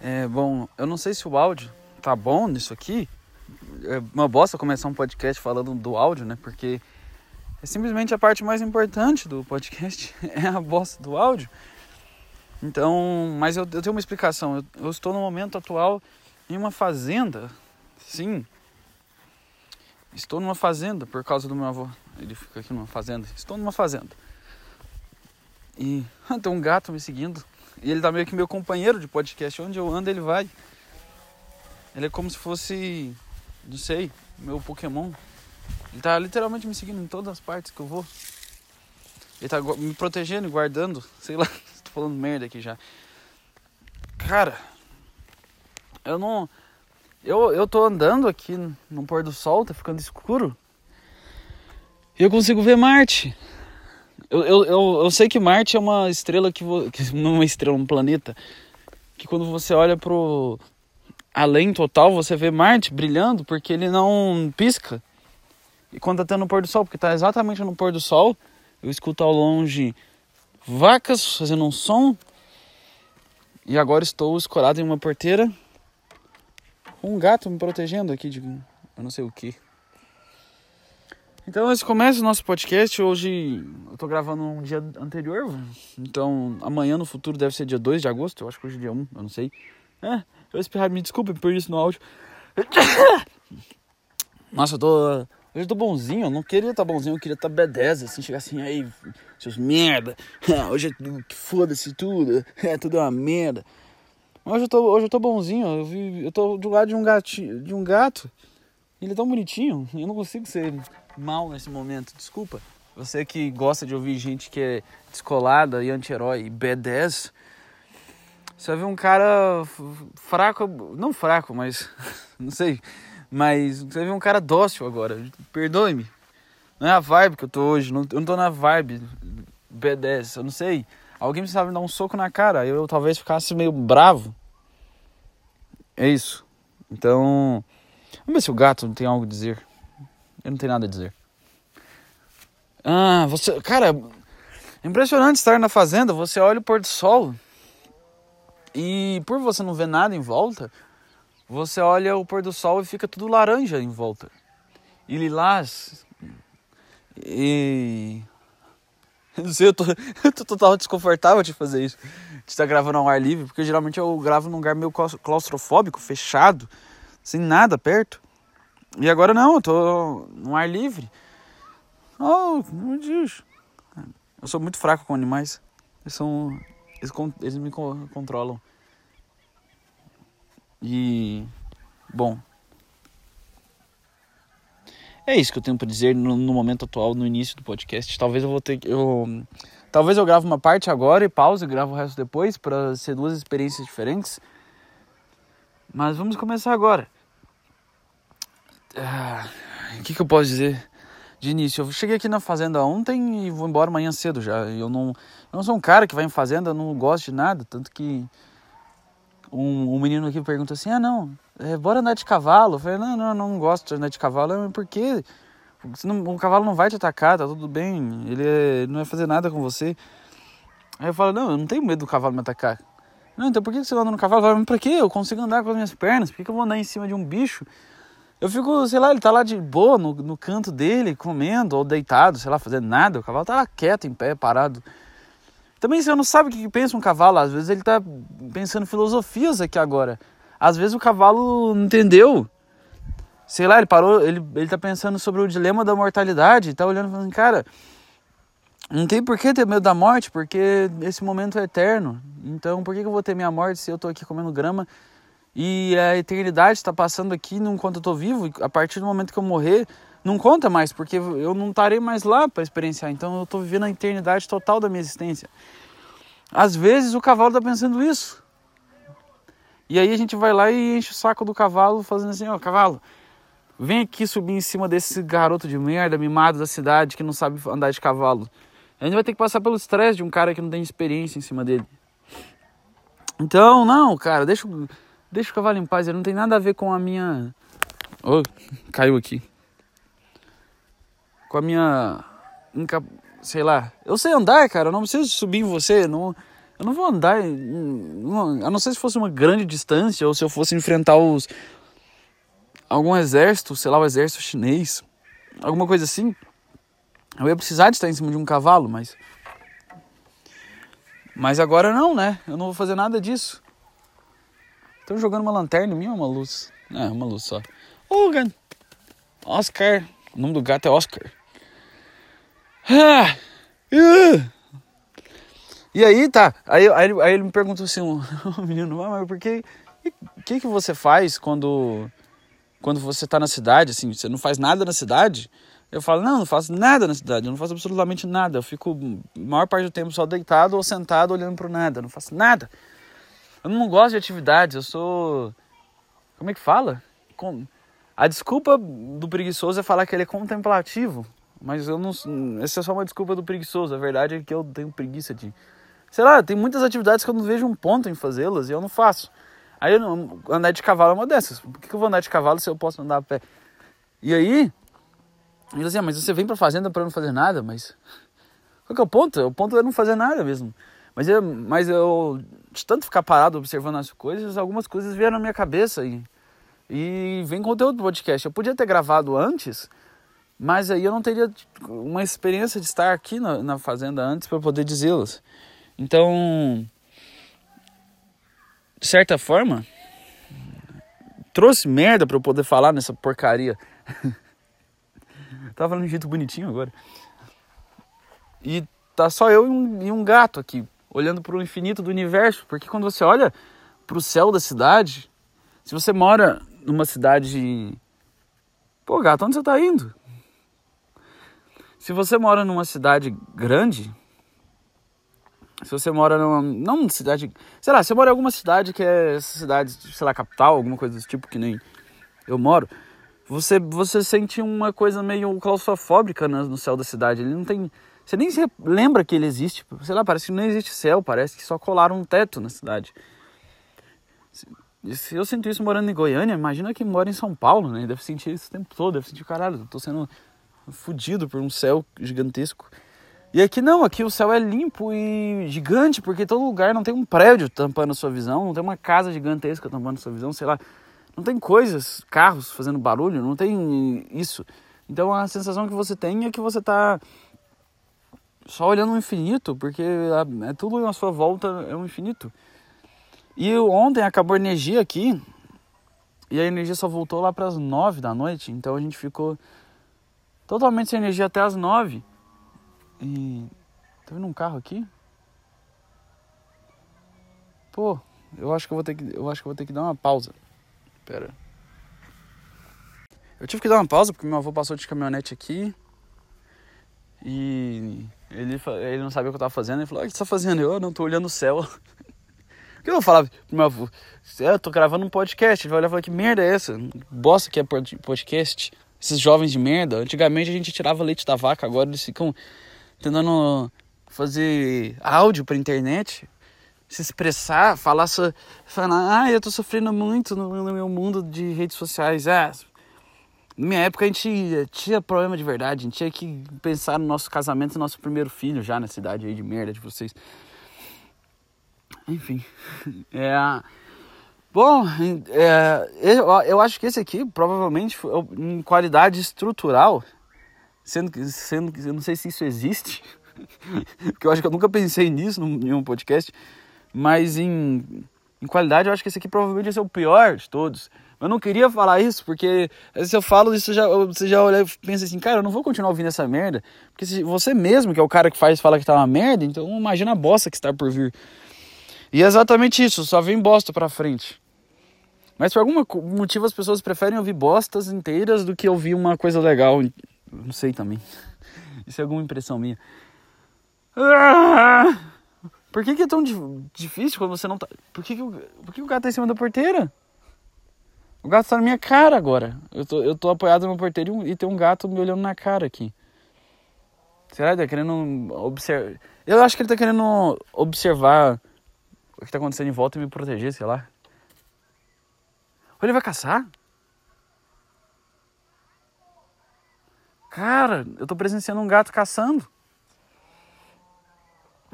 É, bom, eu não sei se o áudio tá bom nisso aqui. É uma bosta começar um podcast falando do áudio, né? Porque é simplesmente a parte mais importante do podcast é a bosta do áudio. Então, mas eu, eu tenho uma explicação. Eu, eu estou no momento atual em uma fazenda. Sim. Estou numa fazenda por causa do meu avô. Ele fica aqui numa fazenda. Estou numa fazenda. E tem um gato me seguindo. E ele tá meio que meu companheiro de podcast. Onde eu ando, ele vai. Ele é como se fosse, não sei, meu Pokémon. Ele tá literalmente me seguindo em todas as partes que eu vou. Ele tá me protegendo e guardando. Sei lá, tô falando merda aqui já. Cara, eu não. Eu, eu tô andando aqui no pôr do sol, tá ficando escuro. E eu consigo ver Marte. Eu, eu, eu, eu, sei que Marte é uma estrela que, que. Não é uma estrela, um planeta. Que quando você olha pro além total, você vê Marte brilhando porque ele não pisca. E quando tá tendo o pôr do sol, porque tá exatamente no pôr do sol, eu escuto ao longe vacas fazendo um som. E agora estou escorado em uma porteira. Um gato me protegendo aqui de eu não sei o que. Então esse começa o nosso podcast. Hoje eu tô gravando um dia anterior. Então amanhã no futuro deve ser dia 2 de agosto. Eu acho que hoje é dia 1, eu não sei. É, eu espirrar, me desculpe por isso no áudio. Nossa, eu tô. Hoje eu tô bonzinho, eu não queria estar tá bonzinho, eu queria estar tá B10, assim, chegar assim, aí, seus merda, hoje é foda-se tudo, é tudo uma merda. Hoje eu tô, hoje eu tô bonzinho, eu, vi, eu tô do lado de um, gatinho, de um gato, ele é tão bonitinho, eu não consigo ser mal nesse momento, desculpa. Você que gosta de ouvir gente que é descolada e anti-herói e B10, você vai ver um cara fraco, não fraco, mas não sei, mas você vai ver um cara dócil agora. Perdoe-me. Não é a vibe que eu tô hoje, não, eu não tô na vibe B10, eu não sei. Alguém precisava me dar um soco na cara, eu, eu talvez ficasse meio bravo. É isso. Então, vamos ver se o gato não tem algo a dizer. Eu não tenho nada a dizer. Ah, você. Cara, é impressionante estar na fazenda. Você olha o pôr do sol. E por você não ver nada em volta, você olha o pôr do sol e fica tudo laranja em volta. E lilás. E. Não sei, eu tô, eu tô total desconfortável de fazer isso. De estar gravando ao ar livre, porque geralmente eu gravo num lugar meio claustrofóbico, fechado, sem nada perto. E agora não, eu tô no ar livre. Oh, meu Deus. Eu sou muito fraco com animais. Eles são. Eles, eles me controlam. E. Bom. É isso que eu tenho para dizer no, no, momento atual, no início do podcast. Talvez eu vou ter eu Talvez eu grave uma parte agora e pause e gravo o resto depois para ser duas experiências diferentes. Mas vamos começar agora. Ah, o que, que eu posso dizer de início? Eu cheguei aqui na fazenda ontem e vou embora amanhã cedo já. Eu não, eu não sou um cara que vai em fazenda, não gosto de nada. Tanto que um, um menino aqui pergunta assim: ah, não, é, bora andar de cavalo. Eu falei: não, não, não gosto de andar de cavalo. Por quê? O cavalo não vai te atacar, tá tudo bem. Ele, é, não vai fazer nada com você. Aí eu falo: não, eu não tenho medo do cavalo me atacar. Não, então por que você anda no cavalo? Eu falo, pra quê? Eu consigo andar com as minhas pernas. Por que eu vou andar em cima de um bicho? Eu fico, sei lá, ele tá lá de boa no, no canto dele, comendo ou deitado, sei lá, fazendo nada. O cavalo tá quieto, em pé, parado. Também você não sabe o que pensa um cavalo. Às vezes ele tá pensando filosofias aqui agora. Às vezes o cavalo não entendeu. Sei lá, ele parou, ele, ele tá pensando sobre o dilema da mortalidade. Tá olhando e falando, cara, não tem por que ter medo da morte, porque esse momento é eterno. Então por que eu vou ter minha morte se eu tô aqui comendo grama e a eternidade está passando aqui enquanto eu estou vivo, e a partir do momento que eu morrer, não conta mais, porque eu não estarei mais lá para experienciar. Então eu estou vivendo a eternidade total da minha existência. Às vezes o cavalo está pensando isso. E aí a gente vai lá e enche o saco do cavalo, fazendo assim: ó, cavalo, vem aqui subir em cima desse garoto de merda, mimado da cidade, que não sabe andar de cavalo. A gente vai ter que passar pelo estresse de um cara que não tem experiência em cima dele. Então, não, cara, deixa Deixa o cavalo em paz, ele não tem nada a ver com a minha. Oh, caiu aqui. Com a minha. Sei lá. Eu sei andar, cara. Eu não preciso subir em você. Não, Eu não vou andar, a não ser se fosse uma grande distância ou se eu fosse enfrentar os algum exército, sei lá, o exército chinês, alguma coisa assim. Eu ia precisar de estar em cima de um cavalo, mas mas agora não, né? Eu não vou fazer nada disso. Estão jogando uma lanterna em mim ou uma luz? É, uma luz só. Hogan! Oscar! O nome do gato é Oscar. Ah! E aí, tá. Aí, aí, aí ele me perguntou assim, o menino, mas por que. Que, que você faz quando. Quando você tá na cidade, assim, você não faz nada na cidade? Eu falo, não, não faço nada na cidade, eu não faço absolutamente nada. Eu fico a maior parte do tempo só deitado ou sentado olhando pro nada, eu não faço nada. Eu não gosto de atividades, eu sou. Como é que fala? A desculpa do preguiçoso é falar que ele é contemplativo. Mas eu não. Essa é só uma desculpa do preguiçoso. A verdade é que eu tenho preguiça de. Sei lá, tem muitas atividades que eu não vejo um ponto em fazê-las e eu não faço. Aí eu não, andar de cavalo é uma dessas. Por que, eu vou andar de cavalo se eu posso andar a pé? E aí, ele dizia, mas você vem pra fazenda para não fazer nada, mas. Qual que é o ponto? O ponto é não fazer nada mesmo. Mas eu, mas eu de tanto ficar parado observando as coisas, algumas coisas vieram na minha cabeça e, e vem conteúdo do podcast. Eu podia ter gravado antes, mas aí eu não teria uma experiência de estar aqui na, na fazenda antes para poder dizê-las. Então, de certa forma, trouxe merda para eu poder falar nessa porcaria. Tava falando de um jeito bonitinho agora. E tá só eu e um, e um gato aqui, olhando para o infinito do universo. Porque quando você olha para o céu da cidade, se você mora numa cidade. Pô, gato, onde você tá indo? Se você mora numa cidade grande, se você mora numa. Não cidade. Sei lá, você mora em alguma cidade que é cidade, sei lá, capital, alguma coisa desse tipo que nem eu moro. Você, você sente uma coisa meio claustrofóbica no céu da cidade. Ele não tem. Você nem se lembra que ele existe. Sei lá, parece que não existe céu, parece que só colaram um teto na cidade. Se eu sinto isso morando em Goiânia, imagina que mora em São Paulo, né? Deve sentir isso o tempo todo, deve sentir, caralho, tô sendo fudido por um céu gigantesco. E aqui não, aqui o céu é limpo e gigante, porque todo lugar não tem um prédio tampando a sua visão, não tem uma casa gigantesca tampando a sua visão, sei lá. Não tem coisas, carros fazendo barulho, não tem isso. Então a sensação que você tem é que você está só olhando o infinito, porque é tudo na sua volta é um infinito. E ontem acabou a energia aqui, e a energia só voltou lá para as nove da noite, então a gente ficou totalmente sem energia até as nove. E tá vendo um carro aqui? Pô, eu acho que eu vou ter que eu acho que vou ter que dar uma pausa. Pera. Eu tive que dar uma pausa porque meu avô passou de caminhonete aqui. E ele, ele não sabia o que eu tava fazendo. Ele falou: O que você tá fazendo? Eu não tô olhando o céu. Que eu vou falar pro meu avô? Eu tô gravando um podcast. Ele vai olhar e falar: Que merda é essa? Bosta que é podcast esses jovens de merda. Antigamente a gente tirava leite da vaca, agora eles ficam tentando fazer áudio pra internet, se expressar, falar, falar ah, eu tô sofrendo muito no, no, meu mundo de redes sociais. Ah, na minha época a gente tinha problema de verdade, a gente tinha que pensar no nosso casamento e nosso primeiro filho já na cidade aí de merda de vocês. Enfim, é Bom, é, eu, eu acho que esse aqui provavelmente em qualidade estrutural, sendo que sendo, eu não sei se isso existe, porque eu acho que eu nunca pensei nisso em um podcast, mas em, em qualidade eu acho que esse aqui provavelmente vai ser o pior de todos. Eu não queria falar isso, porque se eu falo isso, já, você já olha e pensa assim, cara, eu não vou continuar ouvindo essa merda, porque se você mesmo, que é o cara que faz, fala que tá uma merda, então imagina a bosta que está por vir. E é exatamente isso, só vem bosta pra frente. Mas por algum motivo as pessoas preferem ouvir bostas inteiras do que ouvir uma coisa legal. Não sei também. Isso é alguma impressão minha. Ah! Por que, que, é tão difícil quando você não tá. Por que, que, o... Por que o gato tá em cima da porteira? O gato tá na minha cara agora. Eu tô, eu tô apoiado na porteira e tem um gato me olhando na cara aqui. Será que ele tá querendo observar? Eu acho que ele tá querendo observar o que tá acontecendo em volta e me proteger, sei lá. Ou ele vai caçar? Cara, eu tô presenciando um gato caçando.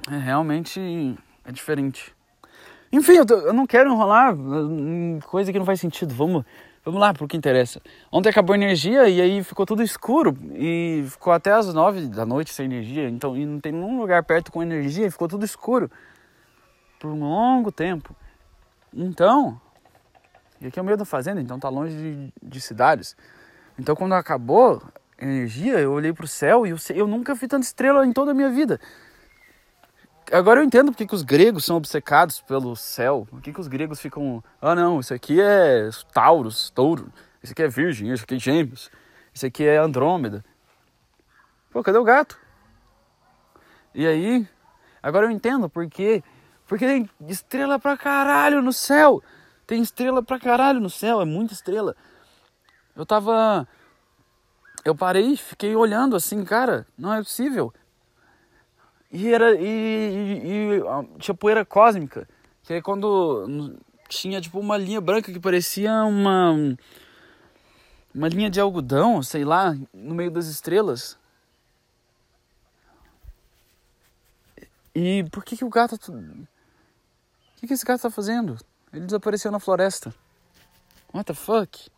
É realmente É diferente. Enfim, eu, tô, eu não quero enrolar hum, coisa que não faz sentido. Vamos, vamos lá pro que interessa. Ontem acabou a energia e aí ficou tudo escuro. E ficou até as nove da noite sem energia. Então, e não tem nenhum lugar perto com energia. E ficou tudo escuro. Por um longo tempo. Então, e aqui é o meio da fazenda, então tá longe de, de cidades. Então quando acabou a energia, eu olhei pro céu e eu, eu nunca vi tanta estrela em toda a minha vida. Agora eu entendo porque que os gregos são obcecados pelo céu. Por que, que os gregos ficam. Ah, não, isso aqui é Taurus, Touro. Isso aqui é Virgem, isso aqui é Gêmeos. Isso aqui é Andrômeda. Pô, cadê o gato? E aí, agora eu entendo porque. Porque tem estrela pra caralho no céu. Tem estrela pra caralho no céu, é muita estrela. Eu tava. Eu parei, fiquei olhando assim, cara, não é possível. E era. E, e, e tinha poeira cósmica, que é quando tinha tipo uma linha branca que parecia uma. Uma linha de algodão, sei lá, no meio das estrelas. E por que, que o gato. O que, que esse gato tá fazendo? Ele desapareceu na floresta. What the fuck?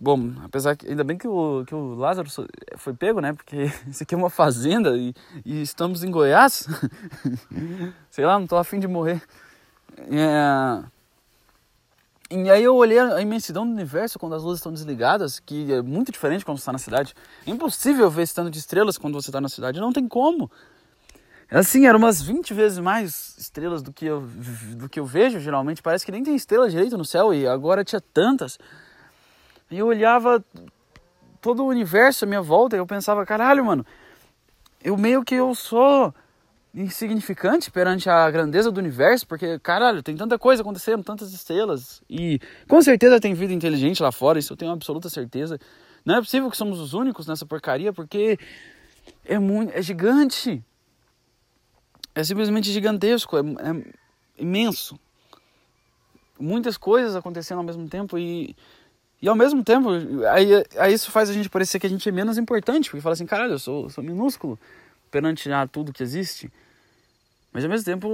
Bom, apesar que ainda bem que o, que o Lázaro foi pego, né? Porque isso aqui é uma fazenda e, e estamos em Goiás. Sei lá, não tô afim de morrer. É... E aí eu olhei a imensidão do universo quando as luzes estão desligadas, que é muito diferente quando você está na cidade. É impossível ver esse tanto de estrelas quando você está na cidade, não tem como. Assim, eram umas 20 vezes mais estrelas do que, eu, do que eu vejo geralmente. Parece que nem tem estrela direito no céu e agora tinha tantas. E eu olhava todo o universo à minha volta e eu pensava, caralho, mano, eu meio que eu sou insignificante perante a grandeza do universo, porque, caralho, tem tanta coisa acontecendo, tantas estrelas. E com certeza tem vida inteligente lá fora, isso eu tenho absoluta certeza. Não é possível que somos os únicos nessa porcaria, porque é muito. é gigante é simplesmente gigantesco, é, é imenso. Muitas coisas acontecendo ao mesmo tempo e, e ao mesmo tempo, aí, aí isso faz a gente parecer que a gente é menos importante, porque fala assim, caralho, eu sou, sou minúsculo perante a tudo que existe. Mas ao mesmo tempo,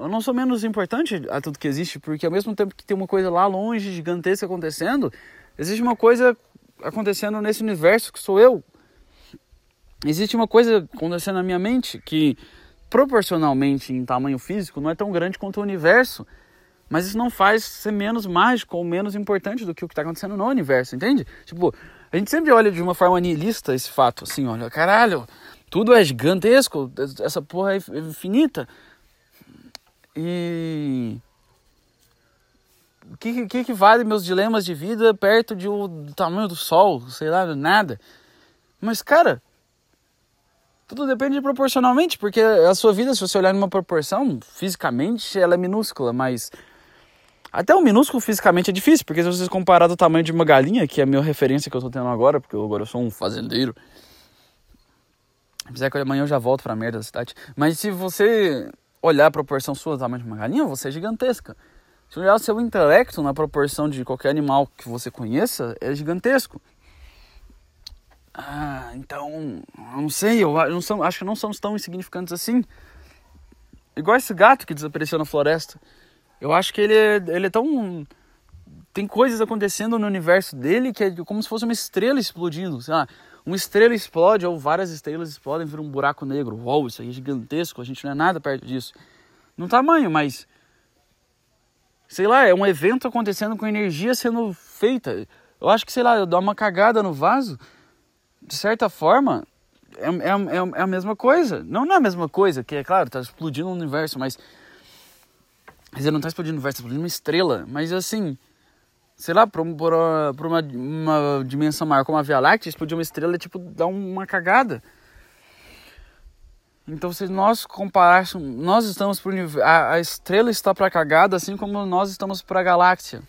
eu não sou menos importante a tudo que existe, porque ao mesmo tempo que tem uma coisa lá longe, gigantesca acontecendo, existe uma coisa acontecendo nesse universo que sou eu. Existe uma coisa acontecendo na minha mente que proporcionalmente em tamanho físico não é tão grande quanto o universo, mas isso não faz ser menos mágico ou menos importante do que o que está acontecendo no universo, entende? Tipo, a gente sempre olha de uma forma nihilista esse fato, assim, olha, caralho, tudo é gigantesco, essa porra é infinita. E o que, que, que vale meus dilemas de vida perto de, do tamanho do sol, sei lá, nada. Mas, cara, tudo depende proporcionalmente, porque a sua vida, se você olhar numa proporção, fisicamente ela é minúscula, mas até o minúsculo fisicamente é difícil, porque se você comparar do tamanho de uma galinha, que é a minha referência que eu tô tendo agora, porque eu, agora eu sou um fazendeiro. Apesar que amanhã eu já volto pra merda da cidade. Mas se você olhar a proporção sua do tamanho de uma galinha, você é gigantesca. Se olhar o seu intelecto na proporção de qualquer animal que você conheça, é gigantesco. Ah, então, não sei, eu não sou, acho que não somos tão insignificantes assim. Igual esse gato que desapareceu na floresta. Eu acho que ele é, ele é tão. Tem coisas acontecendo no universo dele que é como se fosse uma estrela explodindo. Sei lá, uma estrela explode ou várias estrelas explodem e viram um buraco negro. Uau, isso aí é gigantesco, a gente não é nada perto disso. No tamanho, mas. Sei lá, é um evento acontecendo com energia sendo feita. Eu acho que, sei lá, eu dou uma cagada no vaso de certa forma, é, é, é, é, a mesma coisa. Não, não é a mesma coisa, que é claro, tá explodindo o universo, mas. Mas ele não tá explodindo o universo, tá explodindo uma estrela. Mas assim, sei lá, pra, pra, pra uma, uma dimensão maior como a Via Láctea, explodir uma estrela é tipo dar uma cagada. Então, se nós comparássemos, nós estamos pro a, a estrela está para cagada, assim como nós estamos para a galáxia.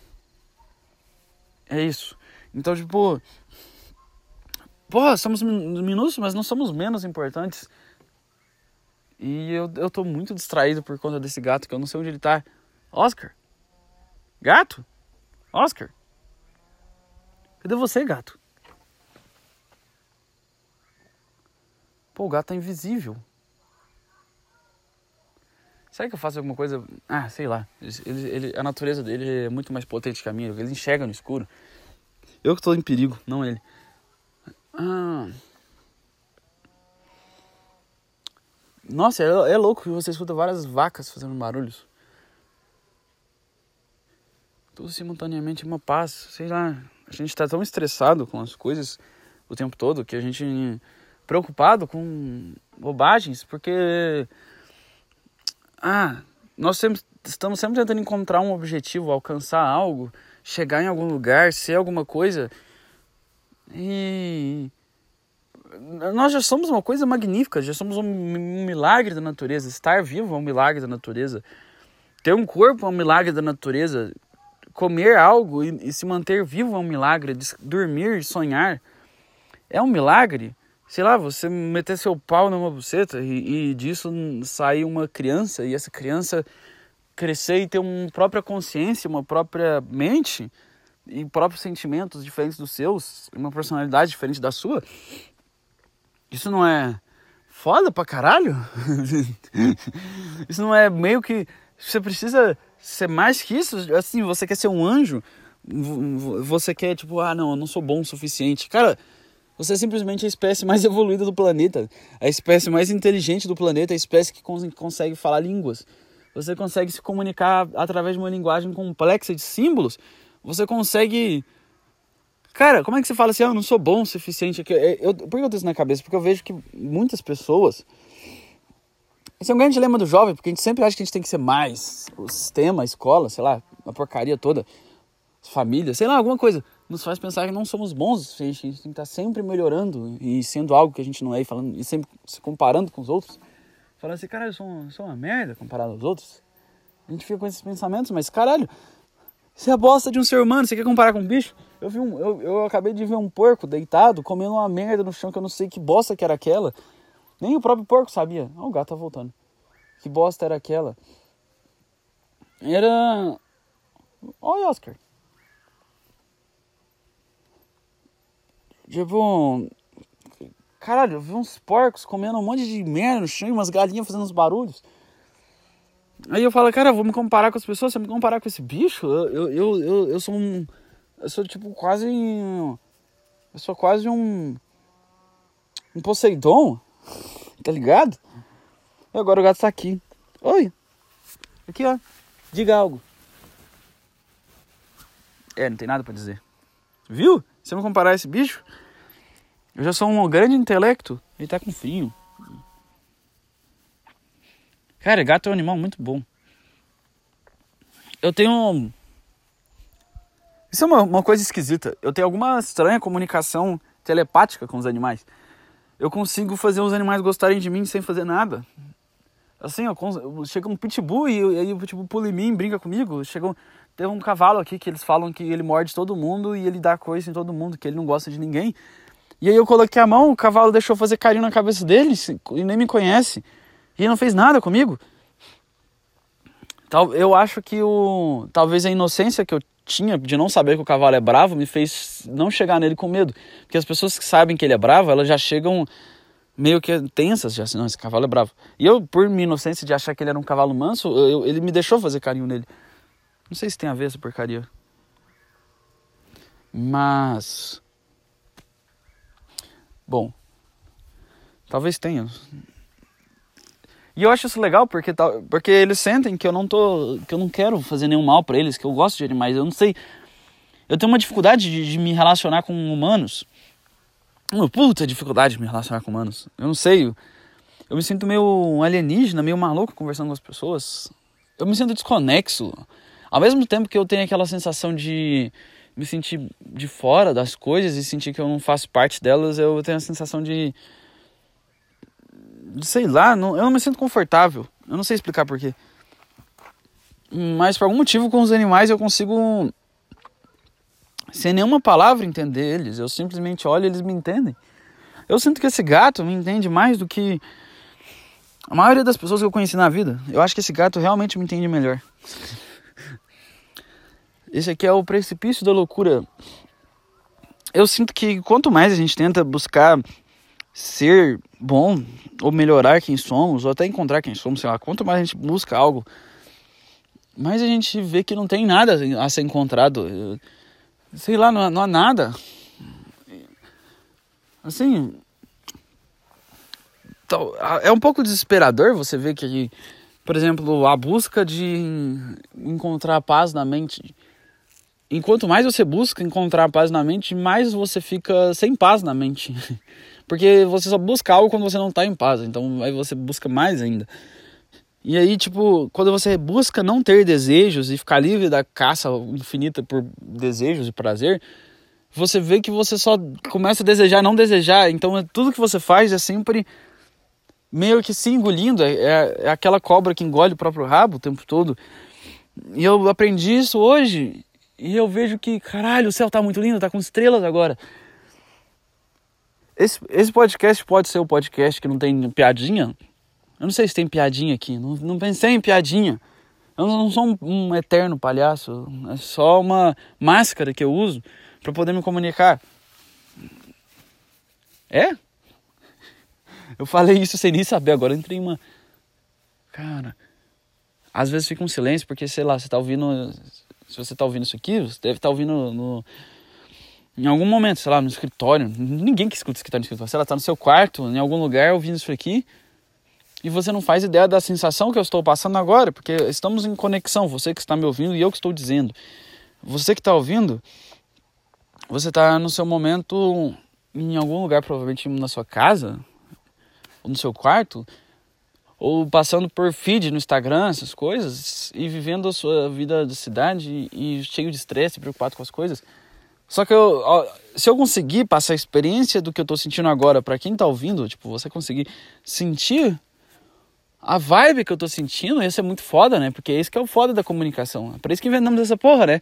É isso. Então, tipo, Porra, somos minúsculos, mas não somos menos importantes. E eu, eu tô muito distraído por conta desse gato que eu não sei onde ele tá. Oscar? Gato? Oscar? Cadê você, gato? Pô, o gato tá invisível. Será que eu faço alguma coisa? Ah, sei lá. Ele, ele, a natureza dele é muito mais potente que a minha. Ele enxerga no escuro. Eu que estou em perigo, não ele. Ah. Nossa, é, é louco que você escuta várias vacas fazendo barulhos. Tudo simultaneamente uma paz. Sei lá. A gente está tão estressado com as coisas o tempo todo que a gente preocupado com bobagens, porque ah, nós sempre, estamos sempre tentando encontrar um objetivo, alcançar algo, chegar em algum lugar, ser alguma coisa. E nós já somos uma coisa magnífica, já somos um, milagre da natureza. Estar vivo é um milagre da natureza. Ter um corpo é um milagre da natureza. Comer algo e, e se manter vivo é um milagre. Dormir, sonhar é um milagre sei lá, você meter seu pau numa buceta e, e disso sair uma criança e essa criança crescer e ter uma própria consciência, uma própria mente e próprios sentimentos diferentes dos seus, uma personalidade diferente da sua. Isso não é foda pra caralho? isso não é meio que você precisa ser mais que isso? Assim, você quer ser um anjo? Você quer tipo, ah, não, eu não sou bom o suficiente. Cara, você é simplesmente a espécie mais evoluída do planeta, a espécie mais inteligente do planeta, a espécie que cons consegue falar línguas. Você consegue se comunicar através de uma linguagem complexa de símbolos. Você consegue. Cara, como é que você fala assim? Ah, eu não sou bom o suficiente. Eu, eu, por que eu tenho isso na cabeça? Porque eu vejo que muitas pessoas. Esse é um grande dilema do jovem, porque a gente sempre acha que a gente tem que ser mais. O sistema, a escola, sei lá, a porcaria toda, família, sei lá, alguma coisa nos faz pensar que não somos bons, a gente tem que estar tá sempre melhorando e sendo algo que a gente não é e falando e sempre se comparando com os outros. Falando assim, cara, eu sou, uma, sou uma merda comparado aos outros. A gente fica com esses pensamentos, mas caralho, você é a bosta de um ser humano, você quer comparar com um bicho? Eu, vi um, eu, eu acabei de ver um porco deitado, comendo uma merda no chão que eu não sei que bosta que era aquela. Nem o próprio porco sabia. Ah, o gato tá voltando. Que bosta era aquela? Era. Oi, Oscar. Tipo, caralho, eu vi uns porcos comendo um monte de merda no chão e umas galinhas fazendo uns barulhos. Aí eu falo, cara, vou me comparar com as pessoas, você me comparar com esse bicho? Eu, eu, eu, eu, sou um. Eu sou tipo quase. Eu sou quase um. Um Poseidon, tá ligado? E agora o gato tá aqui. Oi! Aqui, ó. Diga algo. É, não tem nada para dizer. Viu? Se eu não comparar esse bicho, eu já sou um grande intelecto. Ele tá com frio. Cara, gato é um animal muito bom. Eu tenho. Isso é uma, uma coisa esquisita. Eu tenho alguma estranha comunicação telepática com os animais. Eu consigo fazer os animais gostarem de mim sem fazer nada. Assim, eu, chega um pitbull e aí o pitbull pula em mim, brinca comigo. Chega um, tem um cavalo aqui que eles falam que ele morde todo mundo e ele dá coisa em todo mundo, que ele não gosta de ninguém. E aí eu coloquei a mão, o cavalo deixou fazer carinho na cabeça dele e nem me conhece. E não fez nada comigo. Eu acho que o talvez a inocência que eu tinha de não saber que o cavalo é bravo me fez não chegar nele com medo. Porque as pessoas que sabem que ele é bravo, elas já chegam meio que tensas, já assim, não, esse cavalo é bravo. E eu, por minha inocência de achar que ele era um cavalo manso, eu, ele me deixou fazer carinho nele. Não sei se tem a ver essa porcaria. Mas. Bom. Talvez tenha. E eu acho isso legal porque, porque eles sentem que eu não tô. que eu não quero fazer nenhum mal para eles, que eu gosto de animais. Eu não sei. Eu tenho uma dificuldade de, de me relacionar com humanos. Uma puta dificuldade de me relacionar com humanos. Eu não sei. Eu, eu me sinto meio alienígena, meio maluco conversando com as pessoas. Eu me sinto desconexo. Ao mesmo tempo que eu tenho aquela sensação de me sentir de fora das coisas e sentir que eu não faço parte delas, eu tenho a sensação de. Sei lá, não, eu não me sinto confortável. Eu não sei explicar porquê. Mas por algum motivo com os animais eu consigo. Sem nenhuma palavra entender eles. Eu simplesmente olho e eles me entendem. Eu sinto que esse gato me entende mais do que a maioria das pessoas que eu conheci na vida. Eu acho que esse gato realmente me entende melhor. Esse aqui é o precipício da loucura. Eu sinto que quanto mais a gente tenta buscar ser bom, ou melhorar quem somos, ou até encontrar quem somos, sei lá, quanto mais a gente busca algo, mais a gente vê que não tem nada a ser encontrado. Sei lá, não, não há nada. Assim. É um pouco desesperador você ver que, por exemplo, a busca de encontrar paz na mente. Enquanto mais você busca encontrar paz na mente, mais você fica sem paz na mente. Porque você só busca algo quando você não está em paz. Então aí você busca mais ainda. E aí, tipo, quando você busca não ter desejos e ficar livre da caça infinita por desejos e prazer, você vê que você só começa a desejar, não desejar. Então tudo que você faz é sempre meio que se engolindo. É, é, é aquela cobra que engole o próprio rabo o tempo todo. E eu aprendi isso hoje. E eu vejo que, caralho, o céu tá muito lindo, tá com estrelas agora. Esse, esse podcast pode ser o um podcast que não tem piadinha? Eu não sei se tem piadinha aqui. Não, não pensei em piadinha. Eu não sou um, um eterno palhaço. É só uma máscara que eu uso para poder me comunicar. É? Eu falei isso sem nem saber. Agora entrei em uma. Cara. Às vezes fica um silêncio porque, sei lá, você tá ouvindo. Se você tá ouvindo isso aqui, você deve estar tá ouvindo no, em algum momento, sei lá, no escritório, ninguém que escuta tá no escritório, sei lá, tá no seu quarto, em algum lugar ouvindo isso aqui, e você não faz ideia da sensação que eu estou passando agora, porque estamos em conexão, você que está me ouvindo e eu que estou dizendo. Você que está ouvindo, você está no seu momento em algum lugar, provavelmente na sua casa, ou no seu quarto, ou passando por feed no Instagram, essas coisas, e vivendo a sua vida da cidade e cheio de estresse, preocupado com as coisas. Só que eu, se eu conseguir passar a experiência do que eu tô sentindo agora para quem tá ouvindo, tipo, você conseguir sentir a vibe que eu tô sentindo, ia ser muito foda, né? Porque é isso que é o foda da comunicação. É por isso que inventamos essa porra, né?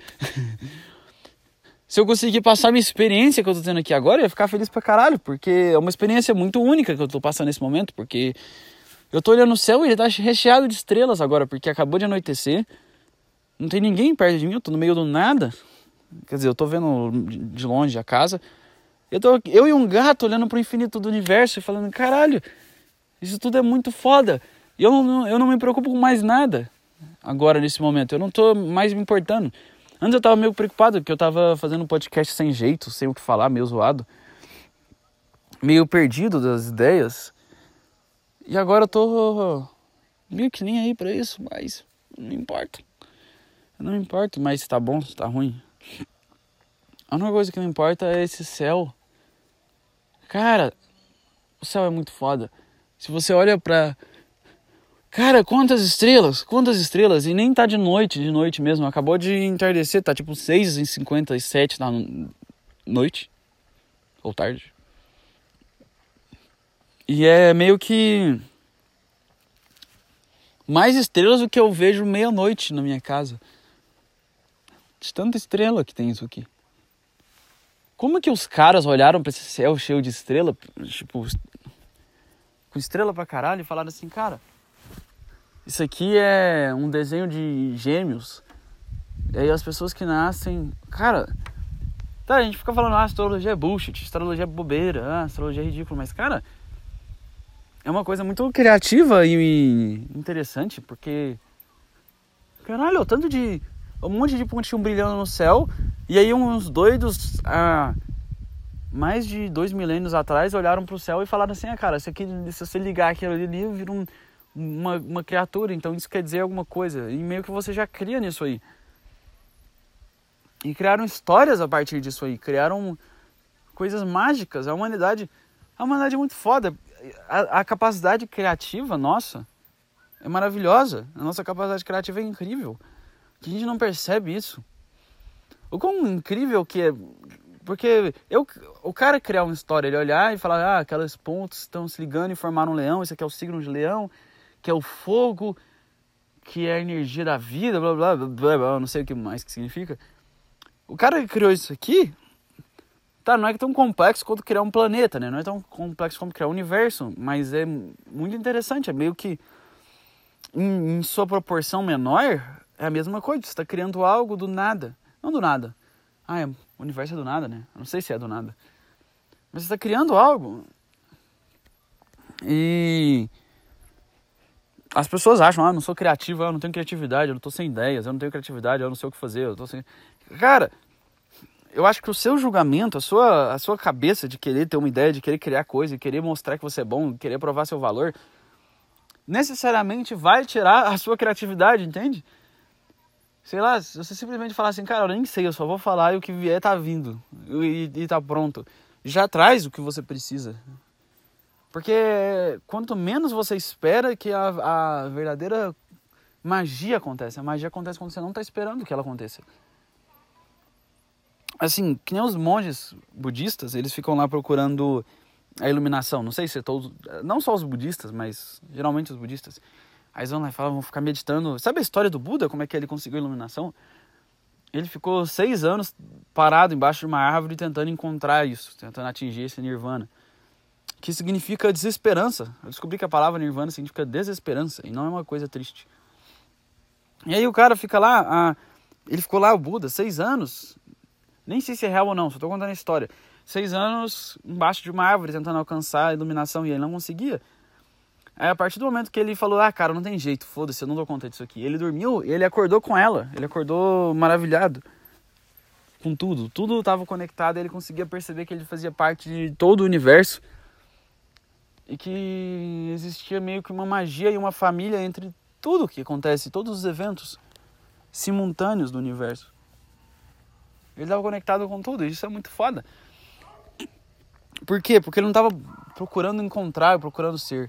se eu conseguir passar a minha experiência que eu tô tendo aqui agora, eu ia ficar feliz pra caralho, porque é uma experiência muito única que eu tô passando nesse momento, porque eu tô olhando o céu e ele tá recheado de estrelas agora, porque acabou de anoitecer. Não tem ninguém perto de mim, eu tô no meio do nada. Quer dizer, eu tô vendo de longe a casa. Eu, tô, eu e um gato olhando pro infinito do universo e falando, caralho, isso tudo é muito foda. E eu não, eu não me preocupo com mais nada agora, nesse momento. Eu não tô mais me importando. Antes eu tava meio preocupado, porque eu tava fazendo um podcast sem jeito, sem o que falar, meio zoado. Meio perdido das ideias. E agora eu tô meio que nem aí pra isso, mas não importa. Não importa mais se tá bom, se tá ruim. A única coisa que não importa é esse céu. Cara, o céu é muito foda. Se você olha pra. Cara, quantas estrelas? Quantas estrelas? E nem tá de noite, de noite mesmo. Acabou de entardecer, tá tipo 6 e 57 na noite. Ou tarde. E é meio que. Mais estrelas do que eu vejo meia-noite na minha casa. De tanta estrela que tem isso aqui. Como que os caras olharam para esse céu cheio de estrela, tipo, com estrela pra caralho, e falaram assim, cara, isso aqui é um desenho de gêmeos. E aí as pessoas que nascem. Cara, tá, a gente fica falando, ah, astrologia é bullshit, astrologia é bobeira, ah, astrologia é ridículo, mas, cara, é uma coisa muito criativa e interessante, porque. Caralho, o tanto de um monte de pontinho brilhando no céu. E aí uns doidos, ah, mais de dois milênios atrás, olharam para o céu e falaram assim, ah, cara, isso aqui, se você ligar aquilo ali, vira um, uma, uma criatura, então isso quer dizer alguma coisa. E meio que você já cria nisso aí. E criaram histórias a partir disso aí, criaram coisas mágicas. A humanidade, a humanidade é muito foda. A, a capacidade criativa nossa é maravilhosa. A nossa capacidade criativa é incrível que a gente não percebe isso. O quão incrível que é. Porque eu, o cara criar uma história, ele olhar e falar, ah, aquelas pontas estão se ligando e formaram um leão, esse aqui é o signo de leão, que é o fogo, que é a energia da vida, blá blá blá, blá, blá não sei o que mais que significa. O cara que criou isso aqui, tá, não é tão complexo quanto criar um planeta, né? Não é tão complexo como criar um universo, mas é muito interessante, é meio que em, em sua proporção menor, é a mesma coisa, você está criando algo do nada. Não do nada. Ah, é, o universo é do nada, né? Eu não sei se é do nada. Mas você está criando algo E as pessoas acham, ah, não sou criativo, eu não tenho criatividade, eu não sem ideias, eu não tenho criatividade, eu não sei o que fazer, eu tô sem. Cara, eu acho que o seu julgamento, a sua, a sua cabeça de querer ter uma ideia, de querer criar coisa, de querer mostrar que você é bom, de querer provar seu valor, necessariamente vai tirar a sua criatividade, entende? Sei lá, se você simplesmente falar assim, cara, eu nem sei, eu só vou falar e o que vier tá vindo, e, e tá pronto. Já traz o que você precisa. Porque quanto menos você espera que a, a verdadeira magia acontece. A magia acontece quando você não está esperando que ela aconteça. Assim, que nem os monges budistas, eles ficam lá procurando a iluminação. Não sei se é todos, não só os budistas, mas geralmente os budistas. Aí eles vão lá e falam, vão ficar meditando. Sabe a história do Buda, como é que ele conseguiu a iluminação? Ele ficou seis anos parado embaixo de uma árvore tentando encontrar isso, tentando atingir esse nirvana que significa desesperança. Eu descobri que a palavra nirvana significa desesperança e não é uma coisa triste. E aí o cara fica lá, a, ele ficou lá, o Buda, seis anos, nem sei se é real ou não, só estou contando a história. Seis anos embaixo de uma árvore tentando alcançar a iluminação e ele não conseguia. Aí a partir do momento que ele falou, ah, cara, não tem jeito, foda-se, eu não dou conta disso aqui. Ele dormiu e ele acordou com ela, ele acordou maravilhado com tudo. Tudo estava conectado ele conseguia perceber que ele fazia parte de todo o universo e que existia meio que uma magia e uma família entre tudo que acontece, todos os eventos simultâneos do universo. Ele estava conectado com tudo, isso é muito foda. Por quê? Porque ele não estava procurando encontrar, procurando ser.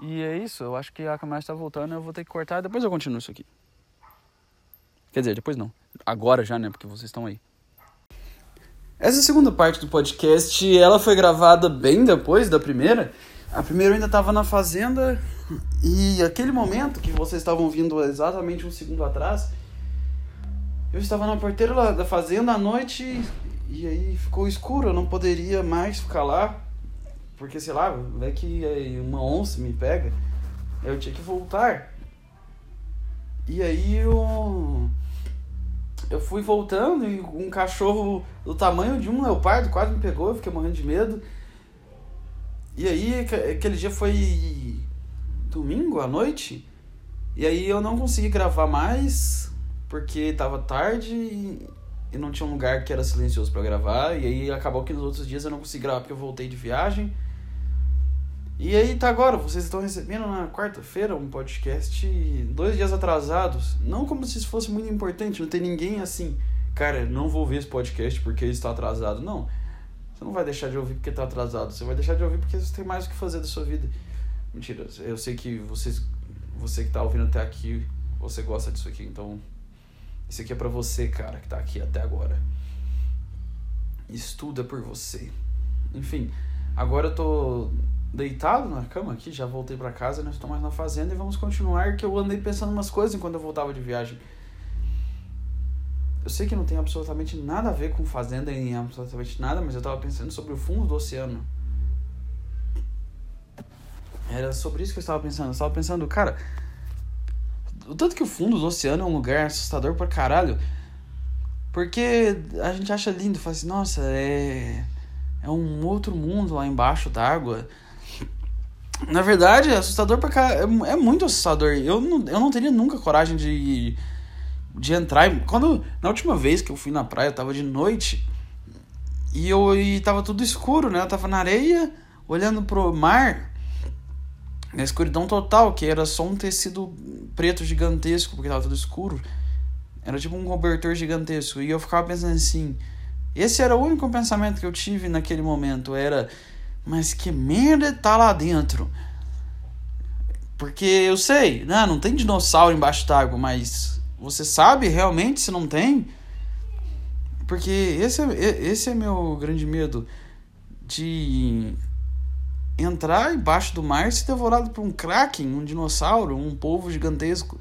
E é isso, eu acho que a câmera está voltando, eu vou ter que cortar, depois eu continuo isso aqui. Quer dizer, depois não. Agora já, né? Porque vocês estão aí. Essa segunda parte do podcast, ela foi gravada bem depois da primeira. A primeira eu ainda estava na fazenda e aquele momento que vocês estavam ouvindo exatamente um segundo atrás, eu estava na porteira da fazenda à noite e aí ficou escuro, eu não poderia mais ficar lá, porque sei lá, vai que uma onça me pega, eu tinha que voltar. E aí eu eu fui voltando e um cachorro do tamanho de um leopardo quase me pegou, eu fiquei morrendo de medo. E aí, aquele dia foi domingo à noite, e aí eu não consegui gravar mais, porque tava tarde e, não tinha um lugar que era silencioso para gravar, e aí acabou que nos outros dias eu não consegui gravar porque eu voltei de viagem. E aí tá agora, vocês estão recebendo na quarta-feira um podcast dois dias atrasados. Não como se isso fosse muito importante, não tem ninguém assim, cara, não vou ver esse podcast porque ele está atrasado. Não. Você não vai deixar de ouvir porque está atrasado. Você vai deixar de ouvir porque você tem mais o que fazer da sua vida. Mentira, eu sei que vocês, você que está ouvindo até aqui, você gosta disso aqui, então. Isso aqui é para você, cara, que está aqui até agora. Estuda por você. Enfim, agora eu tô deitado na cama aqui, já voltei para casa, não estou mais na fazenda e vamos continuar que eu andei pensando umas coisas enquanto eu voltava de viagem. Eu sei que não tem absolutamente nada a ver com fazenda em absolutamente nada, mas eu estava pensando sobre o fundo do oceano. Era sobre isso que eu estava pensando. Eu estava pensando, cara, o tanto que o fundo do oceano é um lugar assustador pra caralho. Porque a gente acha lindo, fala assim, nossa, é é um outro mundo lá embaixo d'água. Na verdade, é assustador pra cá. É, é muito assustador. Eu não, eu não teria nunca coragem de, de entrar. Quando, na última vez que eu fui na praia, eu tava de noite. E eu e tava tudo escuro, né? Eu tava na areia, olhando pro mar. Na escuridão total, que era só um tecido preto gigantesco, porque tava tudo escuro. Era tipo um cobertor gigantesco. E eu ficava pensando assim. Esse era o único pensamento que eu tive naquele momento. Era mas que merda tá lá dentro? Porque eu sei, né? Não tem dinossauro embaixo d'água, mas você sabe realmente se não tem? Porque esse é, esse é meu grande medo de entrar embaixo do mar e ser devorado por um kraken, um dinossauro, um polvo gigantesco.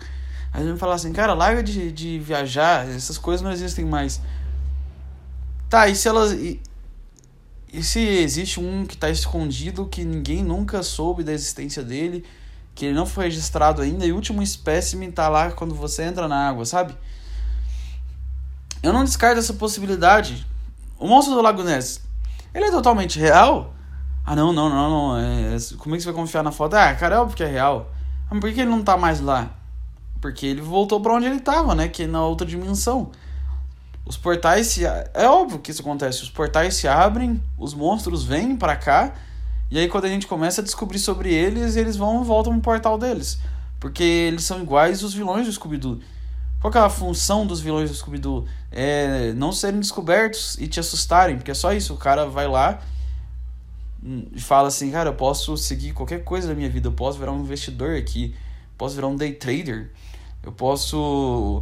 Aí ele me falar assim, cara, larga de, de viajar, essas coisas não existem mais. Tá, e se elas. E se existe um que está escondido, que ninguém nunca soube da existência dele, que ele não foi registrado ainda, e o último espécime está lá quando você entra na água, sabe? Eu não descarto essa possibilidade. O monstro do Lago Ness, ele é totalmente real? Ah, não, não, não, não. É, como é que você vai confiar na foto? Ah, cara, é óbvio que é real. Mas por que ele não tá mais lá? Porque ele voltou para onde ele tava, né? Que é na outra dimensão. Os portais se. É óbvio que isso acontece. Os portais se abrem, os monstros vêm para cá. E aí, quando a gente começa a descobrir sobre eles, eles vão e voltam no portal deles. Porque eles são iguais os vilões do Scooby-Doo. Qual é a função dos vilões do Scooby-Doo? É não serem descobertos e te assustarem, porque é só isso. O cara vai lá e fala assim: Cara, eu posso seguir qualquer coisa da minha vida. Eu posso virar um investidor aqui. Posso virar um day trader. Eu posso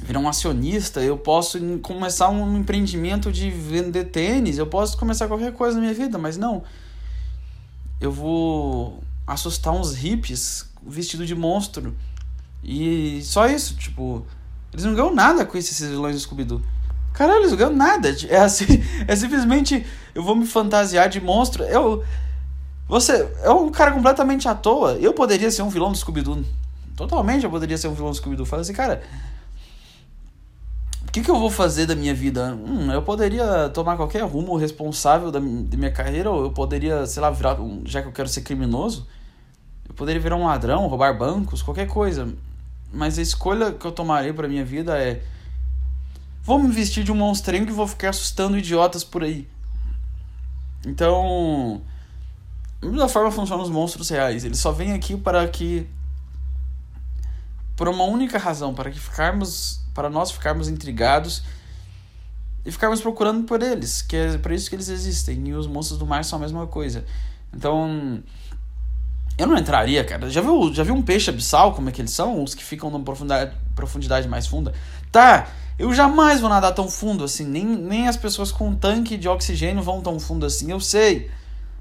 virar um acionista. Eu posso começar um empreendimento de vender tênis. Eu posso começar qualquer coisa na minha vida, mas não. Eu vou assustar uns hippies vestido de monstro e só isso, tipo, eles não ganham nada com esses vilões do Scooby-Doo. Caralho, eles não ganham nada. É assim, é simplesmente eu vou me fantasiar de monstro. Eu você é um cara completamente à toa. Eu poderia ser um vilão do Scooby-Doo. Totalmente eu poderia ser um vilão do Scooby-Doo. Fala assim, cara, que, que eu vou fazer da minha vida? Hum, eu poderia tomar qualquer rumo responsável da, da minha carreira, ou eu poderia, sei lá, virar, já que eu quero ser criminoso, eu poderia virar um ladrão, roubar bancos, qualquer coisa. Mas a escolha que eu tomarei para minha vida é vou me vestir de um monstrinho que vou ficar assustando idiotas por aí. Então, da mesma forma funcionam os monstros reais. Eles só vêm aqui para que por uma única razão, para que ficarmos, para nós ficarmos intrigados e ficarmos procurando por eles, que é por isso que eles existem. E os monstros do mar são a mesma coisa. Então, eu não entraria, cara. Já viu, já viu um peixe abissal, como é que eles são? Os que ficam numa profundidade, profundidade mais funda? Tá, eu jamais vou nadar tão fundo assim. Nem, nem as pessoas com tanque de oxigênio vão tão fundo assim, eu sei.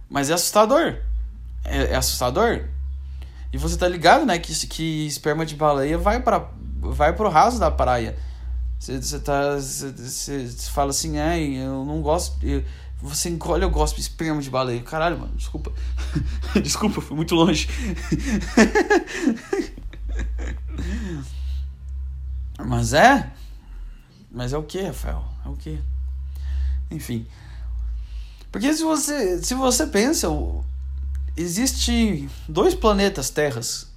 Mas é assustador. É, é assustador. E você tá ligado, né, que, que esperma de baleia vai para vai pro raso da praia. Você tá. Você fala assim, é, eu não gosto. Eu, você encolhe, eu gosto de esperma de baleia. Caralho, mano, desculpa. desculpa, fui muito longe. Mas é? Mas é o que, Rafael? É o que? Enfim. Porque se você, se você pensa, existe dois planetas Terras.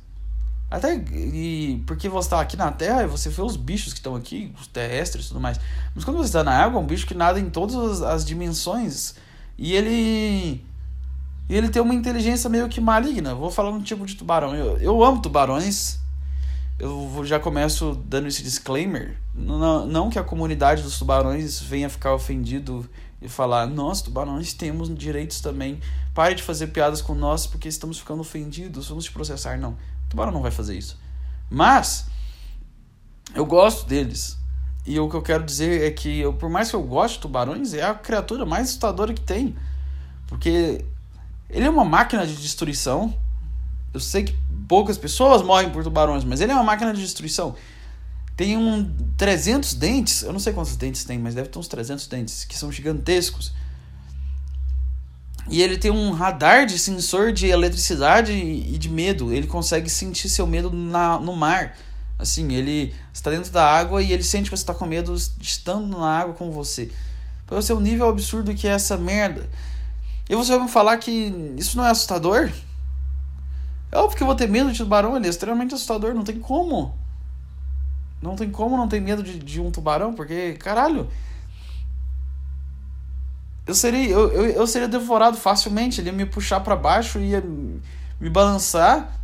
Até e porque você está aqui na Terra e você vê os bichos que estão aqui, os terrestres e tudo mais. Mas quando você está na água, é um bicho que nada em todas as dimensões e ele e ele tem uma inteligência meio que maligna. Vou falar um tipo de tubarão. Eu, eu amo tubarões. Eu já começo dando esse disclaimer. Não, não que a comunidade dos tubarões venha ficar ofendido e falar: Nós, tubarões, temos direitos também. Pare de fazer piadas com nós porque estamos ficando ofendidos. Vamos te processar. Não. Tubarão não vai fazer isso. Mas eu gosto deles. E o que eu quero dizer é que, eu, por mais que eu goste de tubarões, é a criatura mais assustadora que tem. Porque ele é uma máquina de destruição. Eu sei que poucas pessoas morrem por tubarões, mas ele é uma máquina de destruição. Tem um 300 dentes, eu não sei quantos dentes tem, mas deve ter uns 300 dentes, que são gigantescos. E ele tem um radar de sensor de eletricidade e de medo. Ele consegue sentir seu medo na, no mar. Assim, ele está dentro da água e ele sente que você está com medo estando na água com você. Para você, o nível absurdo que é essa merda. E você vai me falar que isso não é assustador? É óbvio que eu vou ter medo de tubarão, ele é extremamente assustador, não tem como. Não tem como não ter medo de, de um tubarão, porque, caralho, eu seria, eu, eu, eu seria devorado facilmente. Ele ia me puxar para baixo, ia me balançar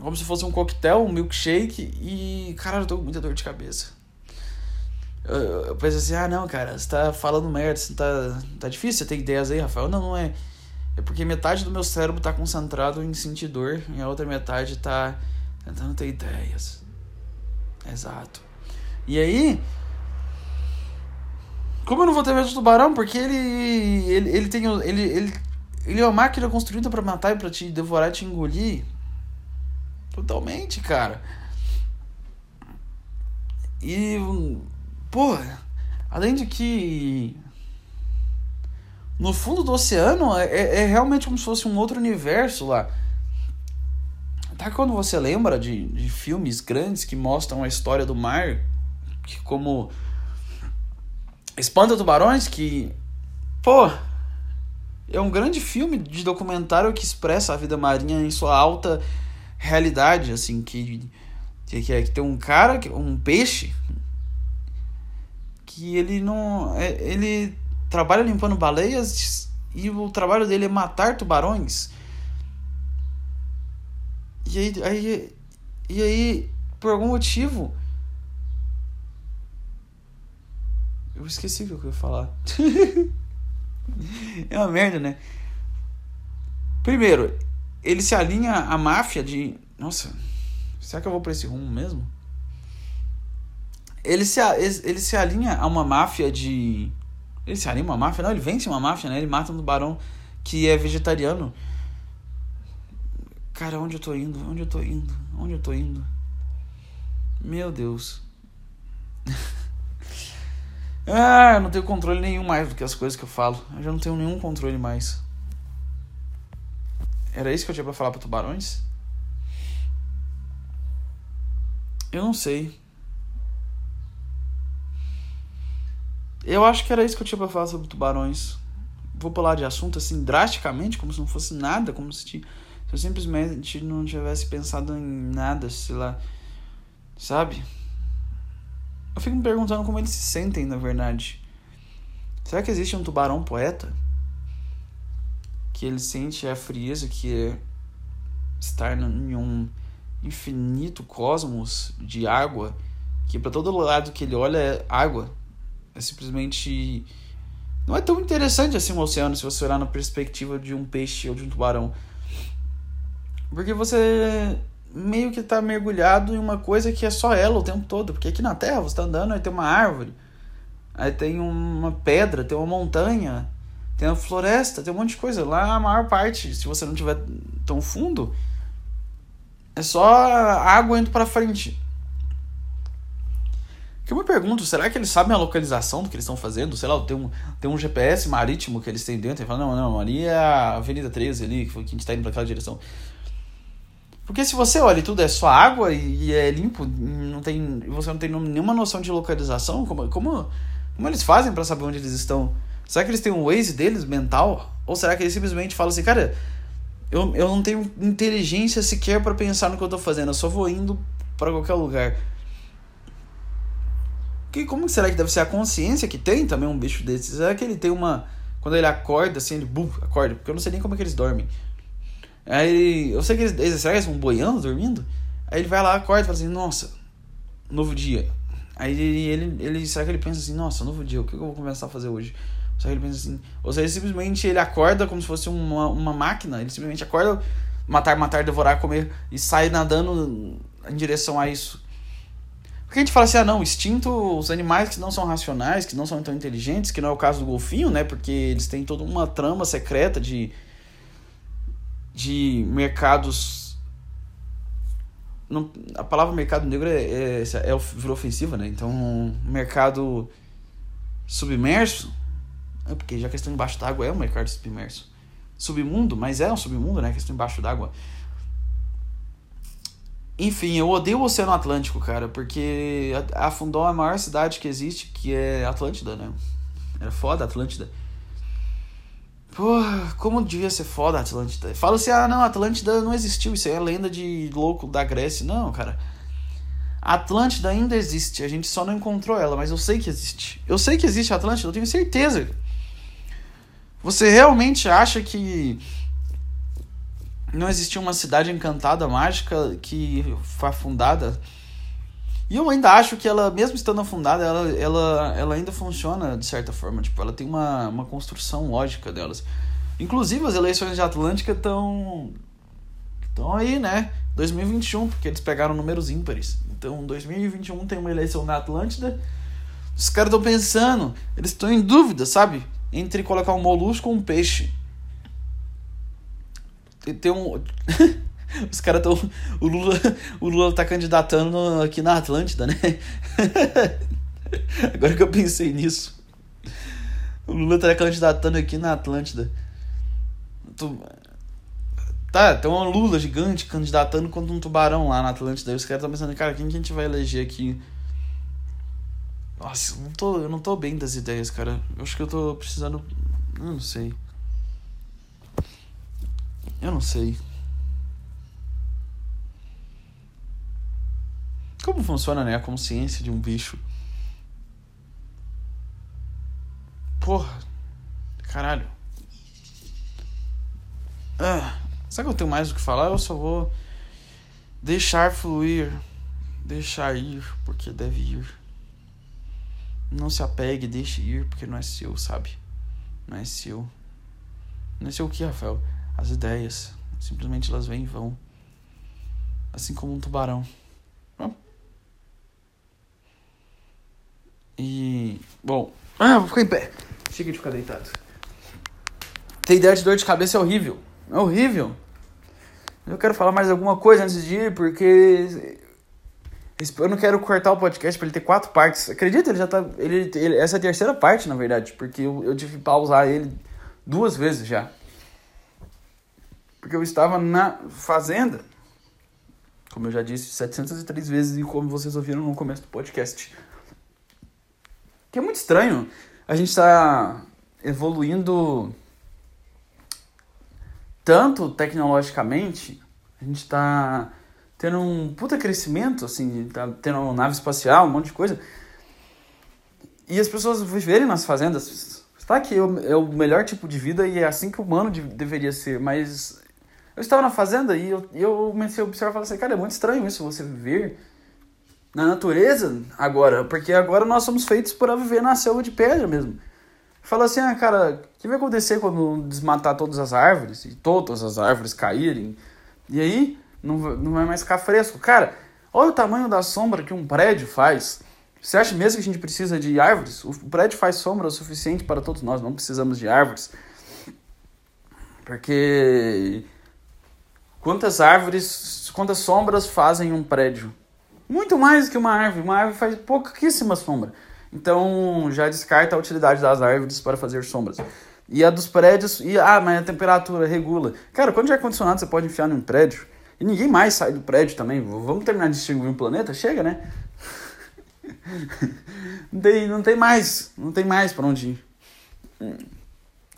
como se fosse um coquetel, um milkshake e, caralho, eu tô com muita dor de cabeça. Eu, eu pensei assim, ah não, cara, você tá falando merda, você tá, tá difícil você ter ideias aí, Rafael? Não, não é. É porque metade do meu cérebro tá concentrado em sentir dor e a outra metade tá tentando ter ideias. Exato. E aí, como eu não vou ter medo de tubarão? Porque ele. Ele, ele tem. Ele, ele, ele é uma máquina construída para matar e pra te devorar e te engolir. Totalmente, cara. E. Pô, além de que. No fundo do oceano é, é, é realmente como se fosse um outro universo lá. Tá quando você lembra de, de filmes grandes que mostram a história do mar, que como Espanta Tubarões, que. Pô. é um grande filme de documentário que expressa a vida marinha em sua alta realidade, assim, que, que, é, que tem um cara, um peixe, que ele não. É, ele trabalha limpando baleias e o trabalho dele é matar tubarões. E aí, aí, e aí por algum motivo. Eu esqueci o que eu ia falar. é uma merda, né? Primeiro, ele se alinha à máfia de. Nossa, será que eu vou pra esse rumo mesmo? Ele se, ele se alinha a uma máfia de. Ele se alinha a uma máfia? Não, ele vence uma máfia, né? Ele mata um tubarão que é vegetariano. Cara, onde eu tô indo? Onde eu tô indo? Onde eu tô indo? Meu Deus. ah, eu não tenho controle nenhum mais do que as coisas que eu falo. Eu já não tenho nenhum controle mais. Era isso que eu tinha pra falar para tubarões? Eu não sei. Eu acho que era isso que eu tinha pra falar sobre tubarões. Vou pular de assunto assim drasticamente, como se não fosse nada, como se, se eu simplesmente não tivesse pensado em nada, sei lá. Sabe? Eu fico me perguntando como eles se sentem, na verdade. Será que existe um tubarão poeta? Que ele sente a frieza que é estar em um infinito cosmos de água, que para todo lado que ele olha é água. É simplesmente. Não é tão interessante assim o oceano se você olhar na perspectiva de um peixe ou de um tubarão. Porque você meio que tá mergulhado em uma coisa que é só ela o tempo todo. Porque aqui na Terra você tá andando, aí tem uma árvore, aí tem uma pedra, tem uma montanha, tem uma floresta, tem um monte de coisa. Lá a maior parte, se você não tiver tão fundo, é só água indo para frente. Que eu me pergunto, será que eles sabem a localização do que eles estão fazendo? Sei lá, tem um, tem um GPS marítimo que eles têm dentro e falam, não, não, ali é a Avenida 13 ali, que a gente está indo para aquela direção. Porque se você olha e tudo é só água e, é limpo, não tem, você não tem nenhuma noção de localização, como, como, como eles fazem para saber onde eles estão? Será que eles têm um Waze deles mental? Ou será que eles simplesmente falam assim, cara, eu, eu não tenho inteligência sequer para pensar no que eu tô fazendo, eu só vou indo para qualquer lugar. Que, como será que deve ser a consciência que tem também um bicho desses? Será que ele tem uma. Quando ele acorda, assim, ele bum, acorda? Porque eu não sei nem como é que eles dormem. Aí ele, eu sei que eles, eles, estão boiando, dormindo? Aí ele vai lá, acorda e fala assim, nossa, novo dia. Aí ele, ele, ele, será que ele pensa assim, nossa, novo dia, o que eu vou começar a fazer hoje? Será que ele pensa assim, ou seja, simplesmente ele acorda como se fosse uma, uma máquina, ele simplesmente acorda, matar, matar, devorar, comer e sai nadando em direção a isso. Porque a gente fala assim, ah não, instinto, os animais que não são racionais, que não são tão inteligentes, que não é o caso do golfinho, né? Porque eles têm toda uma trama secreta de de mercados. Não, a palavra mercado negro é, é, é, virou ofensiva, né? Então, mercado submerso, é porque já a questão embaixo d'água é um mercado submerso. Submundo, mas é um submundo, né? A questão embaixo d'água. Enfim, eu odeio o Oceano Atlântico, cara, porque afundou a maior cidade que existe, que é Atlântida, né? Era foda Atlântida. Como devia ser foda a Atlântida. Fala assim, ah não, Atlântida não existiu, isso aí é lenda de louco da Grécia. Não, cara. A Atlântida ainda existe, a gente só não encontrou ela, mas eu sei que existe. Eu sei que existe a Atlântida, eu tenho certeza. Você realmente acha que não existia uma cidade encantada, mágica, que foi afundada e eu ainda acho que ela, mesmo estando afundada, ela, ela, ela ainda funciona de certa forma. Tipo, ela tem uma, uma construção lógica delas. Inclusive, as eleições de Atlântica estão. estão aí, né? 2021, porque eles pegaram números ímpares. Então, 2021 tem uma eleição na Atlântida. Os caras estão pensando, eles estão em dúvida, sabe? Entre colocar um molusco ou um peixe. Tem, tem um. Os caras estão. O Lula, o Lula tá candidatando aqui na Atlântida, né? Agora que eu pensei nisso. O Lula tá candidatando aqui na Atlântida. Tá, tem uma Lula gigante candidatando contra um tubarão lá na Atlântida. E os caras estão pensando, cara, quem que a gente vai eleger aqui? Nossa, eu não, tô, eu não tô bem das ideias, cara. Eu acho que eu tô precisando. Eu não sei. Eu não sei. Como funciona, né, a consciência de um bicho? Porra. Caralho. Ah, será que eu tenho mais o que falar? Eu só vou deixar fluir. Deixar ir, porque deve ir. Não se apegue, deixe ir, porque não é seu, sabe? Não é seu. Não é seu o que, Rafael? As ideias. Simplesmente elas vêm e vão. Assim como um tubarão. E. Bom. Ah, vou ficar em pé. Chega de ficar deitado. Ter ideia de dor de cabeça é horrível. É horrível. Eu quero falar mais alguma coisa antes de ir, porque eu não quero cortar o podcast para ele ter quatro partes. Acredita? Ele já tá. Ele, ele, essa é a terceira parte, na verdade, porque eu, eu tive que pausar ele duas vezes já. Porque eu estava na fazenda, como eu já disse, 703 vezes, e como vocês ouviram no começo do podcast. Que é muito estranho. A gente está evoluindo tanto tecnologicamente, a gente está tendo um puta crescimento, assim, tá tendo uma nave espacial, um monte de coisa. E as pessoas viverem nas fazendas, está que é o melhor tipo de vida e é assim que o humano de, deveria ser, mas eu estava na fazenda e eu, eu comecei a observar e falei assim, cara, é muito estranho isso, você viver na natureza agora, porque agora nós somos feitos para viver na selva de pedra mesmo. Fala assim, ah, cara, o que vai acontecer quando desmatar todas as árvores e todas as árvores caírem? E aí não, não vai mais ficar fresco. Cara, olha o tamanho da sombra que um prédio faz. Você acha mesmo que a gente precisa de árvores? O prédio faz sombra o suficiente para todos nós, não precisamos de árvores. Porque quantas árvores, quantas sombras fazem um prédio? Muito mais que uma árvore. Uma árvore faz pouquíssima sombra. Então já descarta a utilidade das árvores para fazer sombras. E a dos prédios, e ah, mas a temperatura regula. Cara, quando de ar-condicionado você pode enfiar num prédio, e ninguém mais sai do prédio também. Vamos terminar de extinguir um planeta? Chega, né? não, tem, não tem mais, não tem mais para onde ir.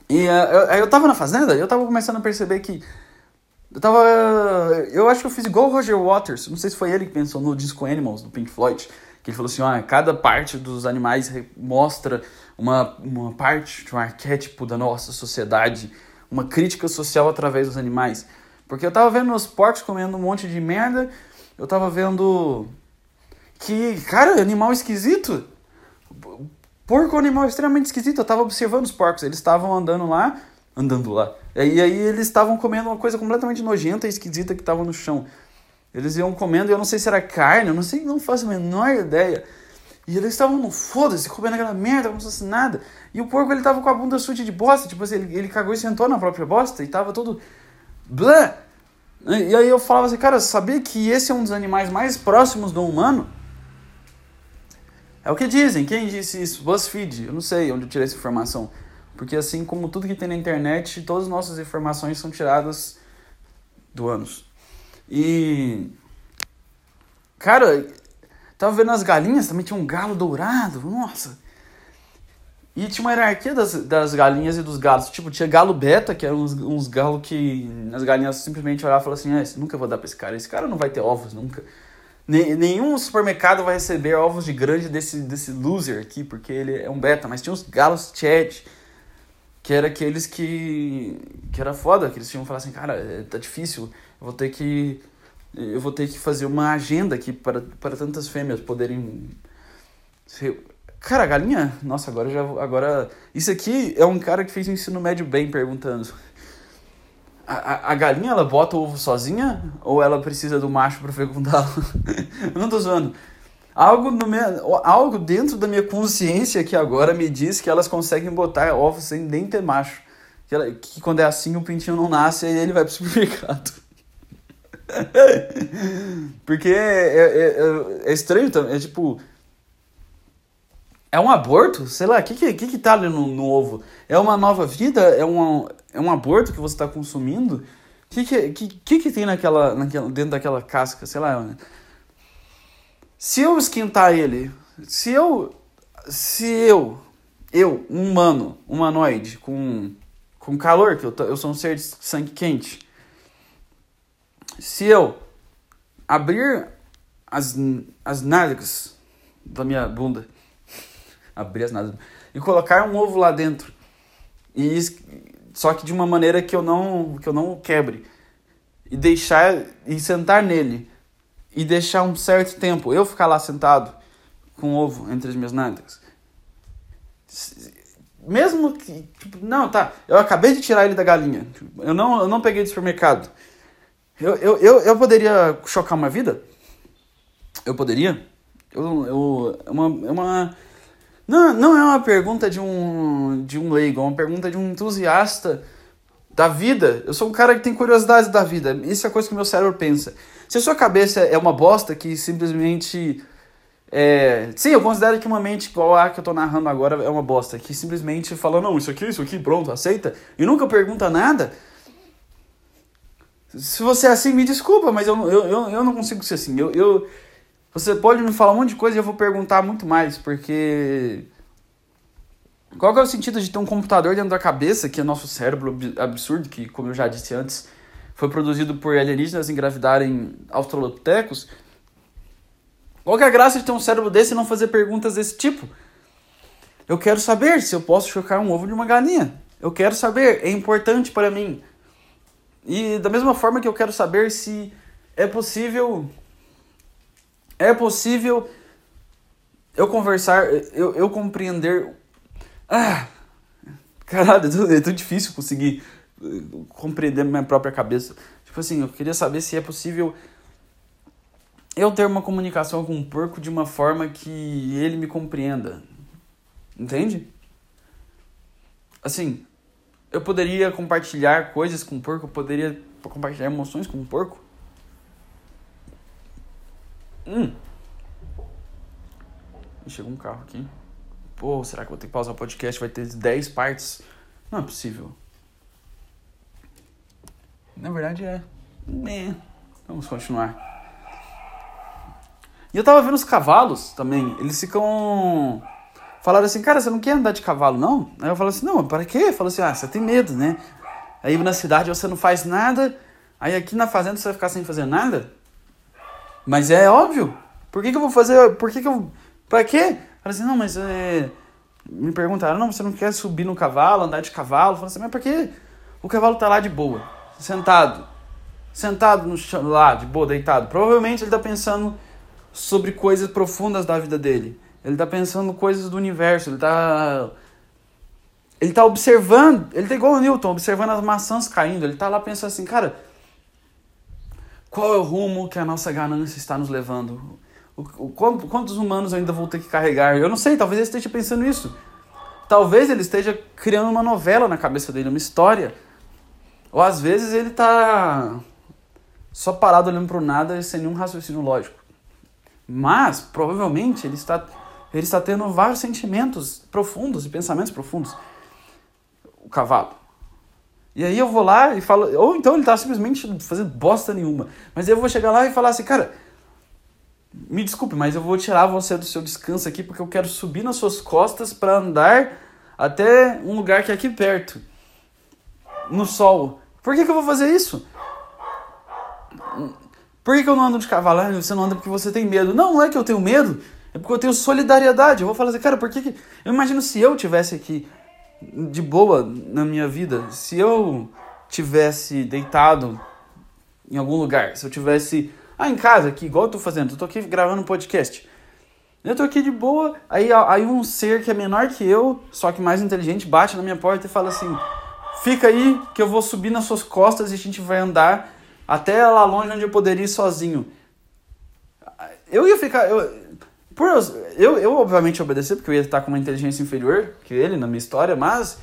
E uh, eu, eu tava na fazenda, eu tava começando a perceber que eu tava. Eu acho que eu fiz igual o Roger Waters. Não sei se foi ele que pensou no disco Animals, do Pink Floyd. Que ele falou assim: ah, cada parte dos animais mostra uma, uma parte de um arquétipo da nossa sociedade, uma crítica social através dos animais. Porque eu tava vendo os porcos comendo um monte de merda, eu tava vendo que, cara, animal esquisito. Porco é um animal extremamente esquisito. Eu tava observando os porcos, eles estavam andando lá, andando lá. E aí eles estavam comendo uma coisa completamente nojenta e esquisita que estava no chão. Eles iam comendo, eu não sei se era carne, eu não sei, não faço a menor ideia. E eles estavam no foda-se, comendo aquela merda como se fosse nada. E o porco ele tava com a bunda suja de bosta, tipo assim, ele, ele cagou e sentou na própria bosta e tava todo. Blá! E aí eu falava assim, cara, sabia que esse é um dos animais mais próximos do humano? É o que dizem. Quem disse isso? BuzzFeed. Eu não sei onde eu tirei essa informação. Porque assim como tudo que tem na internet, todas as nossas informações são tiradas do ânus. E. Cara, tava vendo as galinhas, também tinha um galo dourado, nossa. E tinha uma hierarquia das, das galinhas e dos galos. Tipo, tinha galo beta, que eram uns, uns galos que as galinhas simplesmente olhavam e falavam assim: ah, nunca vou dar pra esse cara, esse cara não vai ter ovos nunca. Nenhum supermercado vai receber ovos de grande desse, desse loser aqui, porque ele é um beta. Mas tinha uns galos chat que era aqueles que que era foda, que eles tinham falar assim, cara, é, tá difícil, eu vou ter que eu vou ter que fazer uma agenda aqui para, para tantas fêmeas poderem ser... Cara, a galinha, nossa, agora já agora isso aqui é um cara que fez o ensino médio bem perguntando. A, a, a galinha ela bota o ovo sozinha ou ela precisa do macho para fecundá-lo? não tô zoando. Algo, no meu, algo dentro da minha consciência que agora me diz que elas conseguem botar ovos sem nem ter macho. Que, ela, que quando é assim o pintinho não nasce e ele vai pro supermercado. Porque é, é, é, é estranho também. É tipo. É um aborto? Sei lá, o que, que, que, tá ali no, no, ovo? É uma nova vida? É um, é um aborto que você está consumindo? O que, que, que, que, que tem naquela, naquela, dentro daquela casca? Sei lá. Se eu esquentar ele, se eu. Se eu, eu, um humano, humanoide, com, com calor, que eu, eu sou um ser de sangue quente, Se eu abrir as, as nádegas da minha bunda, abrir as nádegas, e colocar um ovo lá dentro, e só que de uma maneira que eu não que eu não quebre, e deixar e sentar nele e deixar um certo tempo, eu ficar lá sentado com ovo entre as minhas nádegas. Mesmo que. Tipo, não, tá. Eu acabei de tirar ele da galinha. Eu não, eu não peguei do supermercado. Eu, eu, eu, eu poderia chocar uma vida? Eu poderia? Eu, eu, é uma, é uma. Não, não é uma pergunta de um, de um leigo, é uma pergunta de um entusiasta da vida. Eu sou um cara que tem curiosidade da vida. Isso é a coisa que meu cérebro pensa. Se a sua cabeça é uma bosta que simplesmente. É... Sim, eu considero que uma mente igual a que eu tô narrando agora é uma bosta. Que simplesmente fala, não, isso aqui, isso aqui, pronto, aceita. E nunca pergunta nada. Se você é assim, me desculpa, mas eu, eu, eu, eu não consigo ser assim. Eu, eu, você pode me falar um monte de coisa e eu vou perguntar muito mais, porque qual que é o sentido de ter um computador dentro da cabeça, que é nosso cérebro absurdo, que, como eu já disse antes, foi produzido por alienígenas engravidarem australopitecos? Qual que é a graça de ter um cérebro desse e não fazer perguntas desse tipo? Eu quero saber se eu posso chocar um ovo de uma galinha. Eu quero saber, é importante para mim. E da mesma forma que eu quero saber se é possível. É possível eu conversar, eu, eu compreender ah, caralho, é tão difícil conseguir eh, compreender minha própria cabeça. Tipo assim, eu queria saber se é possível eu ter uma comunicação com um porco de uma forma que ele me compreenda. Entende? Assim, eu poderia compartilhar coisas com um porco, eu poderia compartilhar emoções com um porco. Hum. Chegou um carro aqui. Pô, será que vou ter que pausar o podcast? Vai ter 10 partes? Não é possível. Na verdade é. é. Vamos continuar. E eu tava vendo os cavalos também. Eles ficam. Falaram assim, cara, você não quer andar de cavalo, não? Aí eu falo assim, não, para quê? Falou assim, ah, você tem medo, né? Aí na cidade você não faz nada, aí aqui na fazenda você vai ficar sem fazer nada? Mas é óbvio. Por que, que eu vou fazer. Por que, que eu. Pra quê? Falei assim, não, mas é... me perguntaram, não, você não quer subir no cavalo, andar de cavalo? Falei assim, mas por que o cavalo tá lá de boa, sentado, sentado no chão, lá, de boa, deitado? Provavelmente ele tá pensando sobre coisas profundas da vida dele. Ele tá pensando coisas do universo, ele tá ele tá observando, ele tá igual o Newton, observando as maçãs caindo, ele tá lá pensando assim, cara, qual é o rumo que a nossa ganância está nos levando? O, quantos humanos ainda vou ter que carregar? Eu não sei, talvez ele esteja pensando isso. Talvez ele esteja criando uma novela na cabeça dele, uma história. Ou às vezes ele está só parado olhando para o nada sem nenhum raciocínio lógico. Mas, provavelmente, ele está, ele está tendo vários sentimentos profundos e pensamentos profundos. O cavalo. E aí eu vou lá e falo. Ou então ele está simplesmente fazendo bosta nenhuma. Mas eu vou chegar lá e falar assim, cara me desculpe, mas eu vou tirar você do seu descanso aqui porque eu quero subir nas suas costas para andar até um lugar que é aqui perto, no sol. Por que, que eu vou fazer isso? Por que, que eu não ando de cavalo? Ah, você não anda porque você tem medo. Não, não é que eu tenho medo, é porque eu tenho solidariedade. Eu vou falar assim, cara, por que, que. Eu imagino se eu tivesse aqui de boa na minha vida, se eu tivesse deitado em algum lugar, se eu tivesse ah, em casa aqui, igual eu tô fazendo, eu tô aqui gravando um podcast. Eu tô aqui de boa, aí, aí um ser que é menor que eu, só que mais inteligente, bate na minha porta e fala assim: Fica aí que eu vou subir nas suas costas e a gente vai andar até lá longe onde eu poderia ir sozinho. Eu ia ficar. Eu, por, eu, eu obviamente obedecer, porque eu ia estar com uma inteligência inferior que ele na minha história, mas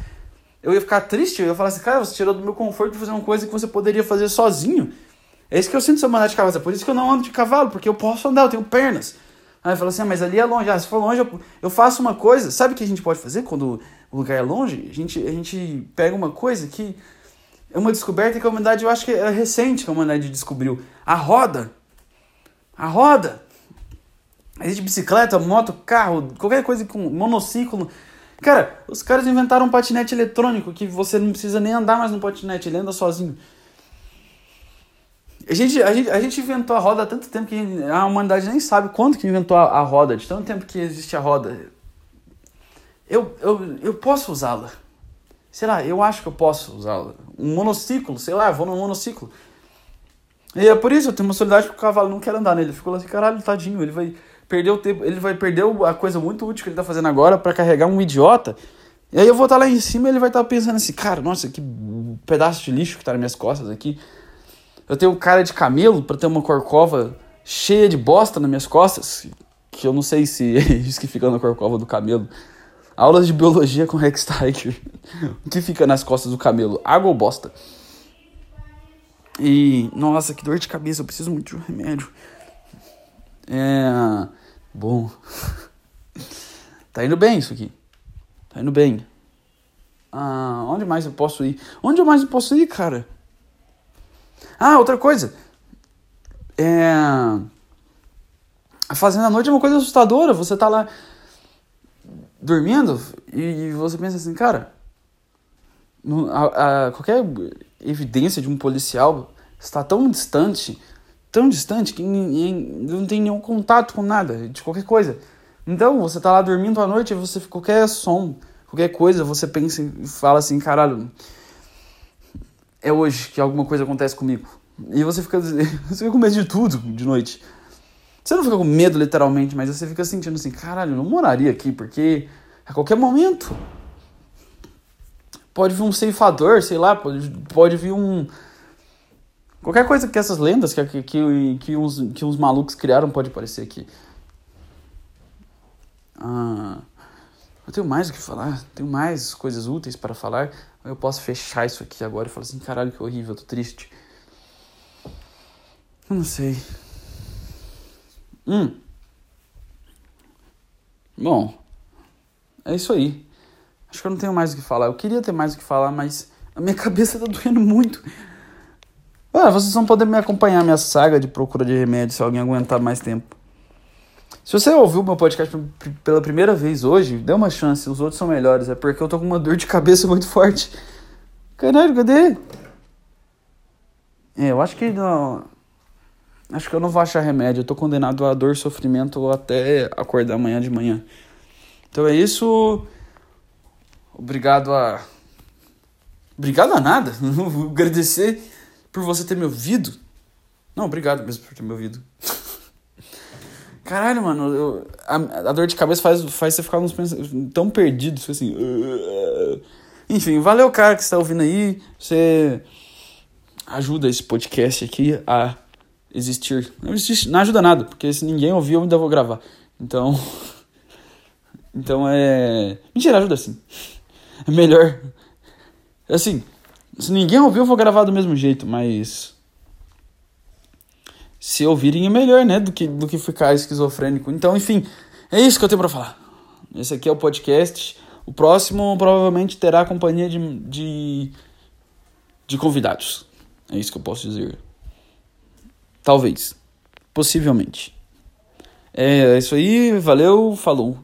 eu ia ficar triste, eu ia falar assim, cara, você tirou do meu conforto de fazer uma coisa que você poderia fazer sozinho. É isso que eu sinto se eu andar de cavalo. É por isso que eu não ando de cavalo, porque eu posso andar, eu tenho pernas. Aí fala assim, ah, mas ali é longe. Ah, se for longe, eu, eu faço uma coisa. Sabe o que a gente pode fazer quando o lugar é longe? A gente, a gente pega uma coisa que é uma descoberta que a humanidade, eu acho que é recente que a humanidade descobriu. A roda. A roda. Existe bicicleta, moto, carro, qualquer coisa com monociclo. Cara, os caras inventaram um patinete eletrônico que você não precisa nem andar mais no patinete, ele anda sozinho. A gente, a, gente, a gente inventou a roda há tanto tempo que a humanidade nem sabe quanto que inventou a, a roda, de tanto tempo que existe a roda. Eu, eu, eu posso usá-la. Sei lá, eu acho que eu posso usá-la. Um monociclo, sei lá, vou num monociclo. E é por isso, eu tenho uma solidariedade porque o cavalo não quer andar nele. Ele ficou assim, caralho, tadinho, ele vai perder o tempo, ele vai perder a coisa muito útil que ele tá fazendo agora para carregar um idiota. E aí eu vou estar tá lá em cima e ele vai estar tá pensando assim, cara, nossa, que pedaço de lixo que tá nas minhas costas aqui. Eu tenho cara de camelo para ter uma corcova cheia de bosta nas minhas costas, que eu não sei se é isso que fica na corcova do camelo. Aulas de biologia com Rex Tiger. o que fica nas costas do camelo? Água ou bosta? E, nossa, que dor de cabeça, eu preciso muito de um remédio. É. Bom. tá indo bem isso aqui. Tá indo bem. Ah, onde mais eu posso ir? Onde mais eu posso ir, cara? Ah, outra coisa. É. A fazenda à noite é uma coisa assustadora. Você tá lá dormindo e você pensa assim, cara. A, a, qualquer evidência de um policial está tão distante, tão distante que não tem nenhum contato com nada, de qualquer coisa. Então, você tá lá dormindo à noite e você qualquer som, qualquer coisa, você pensa e fala assim, caralho, é hoje que alguma coisa acontece comigo. E você fica, você fica com medo de tudo de noite. Você não fica com medo literalmente, mas você fica sentindo assim, caralho, eu não moraria aqui, porque a qualquer momento pode vir um ceifador, sei lá, pode, pode vir um. Qualquer coisa que essas lendas que, que, que, que, uns, que uns malucos criaram pode aparecer aqui. Ah, eu tenho mais o que falar, tenho mais coisas úteis para falar. Eu posso fechar isso aqui agora e falar assim: caralho, que horrível, eu tô triste. Eu não sei. Hum. Bom, é isso aí. Acho que eu não tenho mais o que falar. Eu queria ter mais o que falar, mas a minha cabeça tá doendo muito. Ah, vocês vão poder me acompanhar minha saga de procura de remédio se alguém aguentar mais tempo. Se você ouviu meu podcast pela primeira vez hoje, dê uma chance, os outros são melhores. É porque eu tô com uma dor de cabeça muito forte. Caralho, cadê? É, eu acho que não. Acho que eu não vou achar remédio. Eu tô condenado a dor e sofrimento até acordar amanhã de manhã. Então é isso. Obrigado a. Obrigado a nada. Agradecer por você ter me ouvido. Não, obrigado mesmo por ter me ouvido. Caralho, mano, eu, a, a, dor de cabeça faz, faz você ficar uns tão perdido, assim. Uh, enfim, valeu, cara, que está ouvindo aí. Você ajuda esse podcast aqui a existir. Não existe, não ajuda nada, porque se ninguém ouvir, eu ainda vou gravar. Então. Então é. Mentira, ajuda sim. É melhor. Assim, se ninguém ouvir, eu vou gravar do mesmo jeito, mas. Se ouvirem é melhor, né? Do que, do que ficar esquizofrênico. Então, enfim, é isso que eu tenho pra falar. Esse aqui é o podcast. O próximo provavelmente terá companhia de, de, de convidados. É isso que eu posso dizer. Talvez. Possivelmente. É, é isso aí. Valeu. Falou.